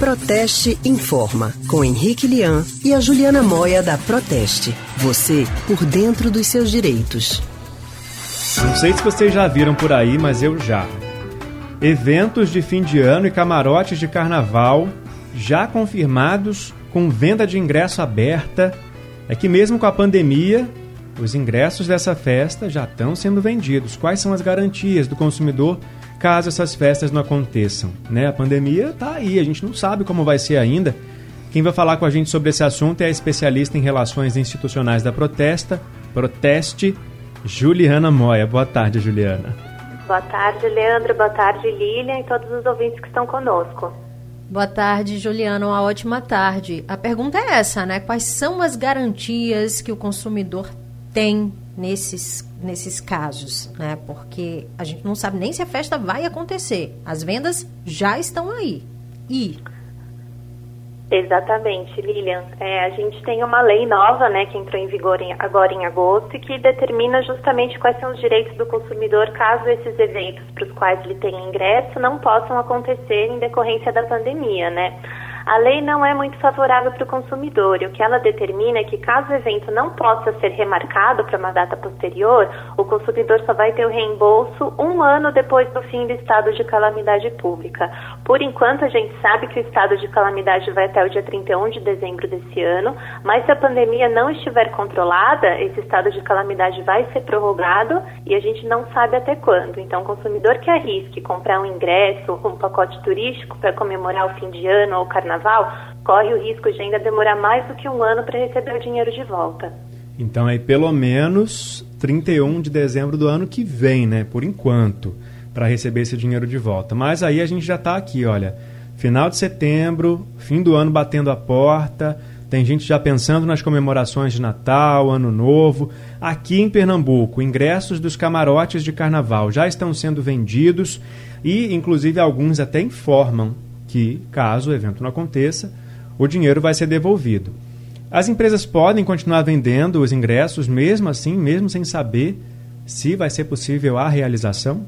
Proteste Informa, com Henrique Lian e a Juliana Moia da Proteste. Você por dentro dos seus direitos. Não sei se vocês já viram por aí, mas eu já. Eventos de fim de ano e camarotes de carnaval já confirmados com venda de ingresso aberta. É que mesmo com a pandemia, os ingressos dessa festa já estão sendo vendidos. Quais são as garantias do consumidor caso essas festas não aconteçam? Né? A pandemia está aí, a gente não sabe como vai ser ainda. Quem vai falar com a gente sobre esse assunto é a especialista em relações institucionais da Protesta, Proteste, Juliana Moia. Boa tarde, Juliana. Boa tarde, Leandro. Boa tarde, Lilian e todos os ouvintes que estão conosco. Boa tarde, Juliana. Uma ótima tarde. A pergunta é essa, né? Quais são as garantias que o consumidor tem nesses, nesses casos, né? Porque a gente não sabe nem se a festa vai acontecer. As vendas já estão aí. E Exatamente, Lilian. É, a gente tem uma lei nova, né, que entrou em vigor em, agora em agosto que determina justamente quais são os direitos do consumidor caso esses eventos para os quais ele tem ingresso não possam acontecer em decorrência da pandemia, né? A lei não é muito favorável para o consumidor e o que ela determina é que, caso o evento não possa ser remarcado para uma data posterior, o consumidor só vai ter o reembolso um ano depois do fim do estado de calamidade pública. Por enquanto, a gente sabe que o estado de calamidade vai até o dia 31 de dezembro desse ano, mas se a pandemia não estiver controlada, esse estado de calamidade vai ser prorrogado e a gente não sabe até quando. Então, o consumidor que arrisque comprar um ingresso, um pacote turístico para comemorar o fim de ano ou o carnaval, carnaval, corre o risco de ainda demorar mais do que um ano para receber o dinheiro de volta. Então é pelo menos 31 de dezembro do ano que vem, né? Por enquanto, para receber esse dinheiro de volta. Mas aí a gente já está aqui, olha, final de setembro, fim do ano batendo a porta. Tem gente já pensando nas comemorações de Natal, Ano Novo. Aqui em Pernambuco, ingressos dos camarotes de carnaval já estão sendo vendidos e, inclusive, alguns até informam que, caso o evento não aconteça, o dinheiro vai ser devolvido. As empresas podem continuar vendendo os ingressos mesmo assim, mesmo sem saber se vai ser possível a realização?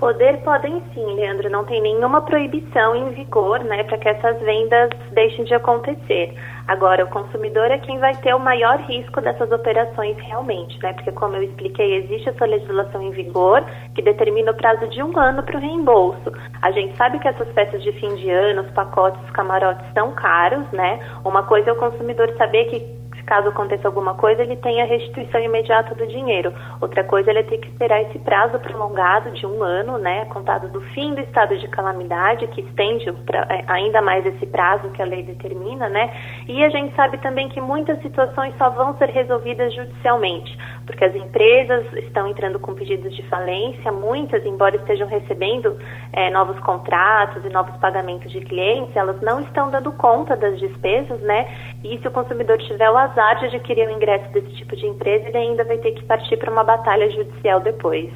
Poder podem sim, Leandro. Não tem nenhuma proibição em vigor né, para que essas vendas deixem de acontecer. Agora, o consumidor é quem vai ter o maior risco dessas operações realmente, né? Porque, como eu expliquei, existe essa legislação em vigor que determina o prazo de um ano para o reembolso. A gente sabe que essas festas de fim de ano, os pacotes, os camarotes são caros, né? Uma coisa é o consumidor saber que caso aconteça alguma coisa, ele tem a restituição imediata do dinheiro. Outra coisa, ele ter que esperar esse prazo prolongado de um ano, né, contado do fim do estado de calamidade, que estende pra, é, ainda mais esse prazo que a lei determina, né? E a gente sabe também que muitas situações só vão ser resolvidas judicialmente, porque as empresas estão entrando com pedidos de falência, muitas, embora estejam recebendo é, novos contratos e novos pagamentos de clientes, elas não estão dando conta das despesas, né? E se o consumidor tiver o azar de adquirir o ingresso desse tipo de empresa, ele ainda vai ter que partir para uma batalha judicial depois.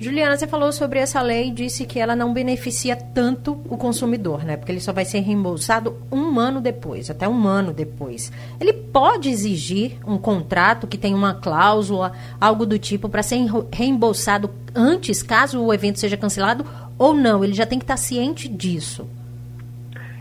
Juliana, você falou sobre essa lei e disse que ela não beneficia tanto o consumidor, né? Porque ele só vai ser reembolsado um ano depois, até um ano depois. Ele pode exigir um contrato que tenha uma cláusula, algo do tipo, para ser reembolsado antes, caso o evento seja cancelado, ou não? Ele já tem que estar ciente disso.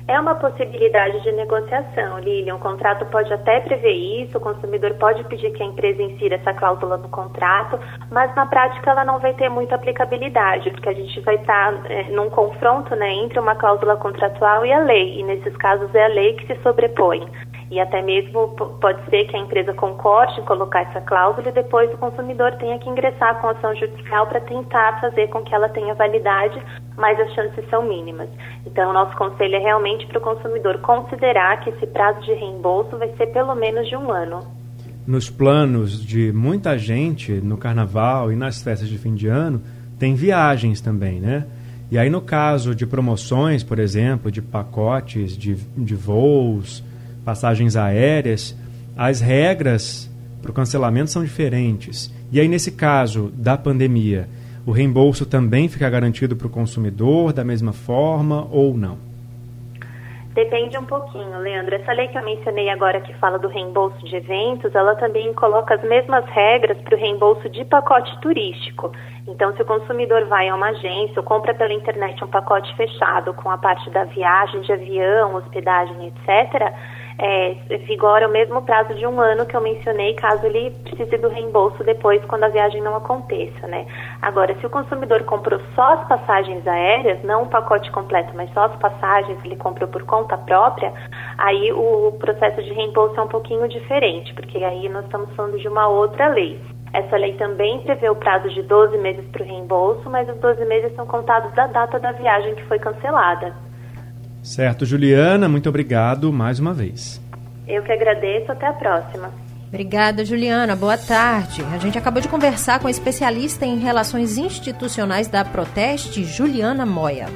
É uma possibilidade de negociação, Lilian. O contrato pode até prever isso, o consumidor pode pedir que a empresa insira essa cláusula no contrato, mas na prática ela não vai ter muita aplicabilidade, porque a gente vai estar é, num confronto né, entre uma cláusula contratual e a lei, e nesses casos é a lei que se sobrepõe e até mesmo pode ser que a empresa concorde em colocar essa cláusula e depois o consumidor tenha que ingressar com ação judicial para tentar fazer com que ela tenha validade, mas as chances são mínimas. Então, nosso conselho é realmente para o consumidor considerar que esse prazo de reembolso vai ser pelo menos de um ano. Nos planos de muita gente no carnaval e nas festas de fim de ano, tem viagens também, né? E aí, no caso de promoções, por exemplo, de pacotes de, de voos, passagens aéreas, as regras para o cancelamento são diferentes. E aí, nesse caso da pandemia, o reembolso também fica garantido para o consumidor da mesma forma ou não? Depende um pouquinho, Leandro. Essa lei que eu mencionei agora, que fala do reembolso de eventos, ela também coloca as mesmas regras para o reembolso de pacote turístico. Então, se o consumidor vai a uma agência ou compra pela internet um pacote fechado com a parte da viagem de avião, hospedagem, etc., é, vigora o mesmo prazo de um ano que eu mencionei, caso ele precise do reembolso depois, quando a viagem não aconteça, né? Agora, se o consumidor comprou só as passagens aéreas, não o pacote completo, mas só as passagens, ele comprou por conta própria, aí o processo de reembolso é um pouquinho diferente, porque aí nós estamos falando de uma outra lei. Essa lei também prevê o prazo de 12 meses para o reembolso, mas os 12 meses são contados da data da viagem que foi cancelada. Certo, Juliana, muito obrigado mais uma vez. Eu que agradeço, até a próxima. Obrigada, Juliana. Boa tarde. A gente acabou de conversar com a especialista em relações institucionais da Proteste, Juliana Moya.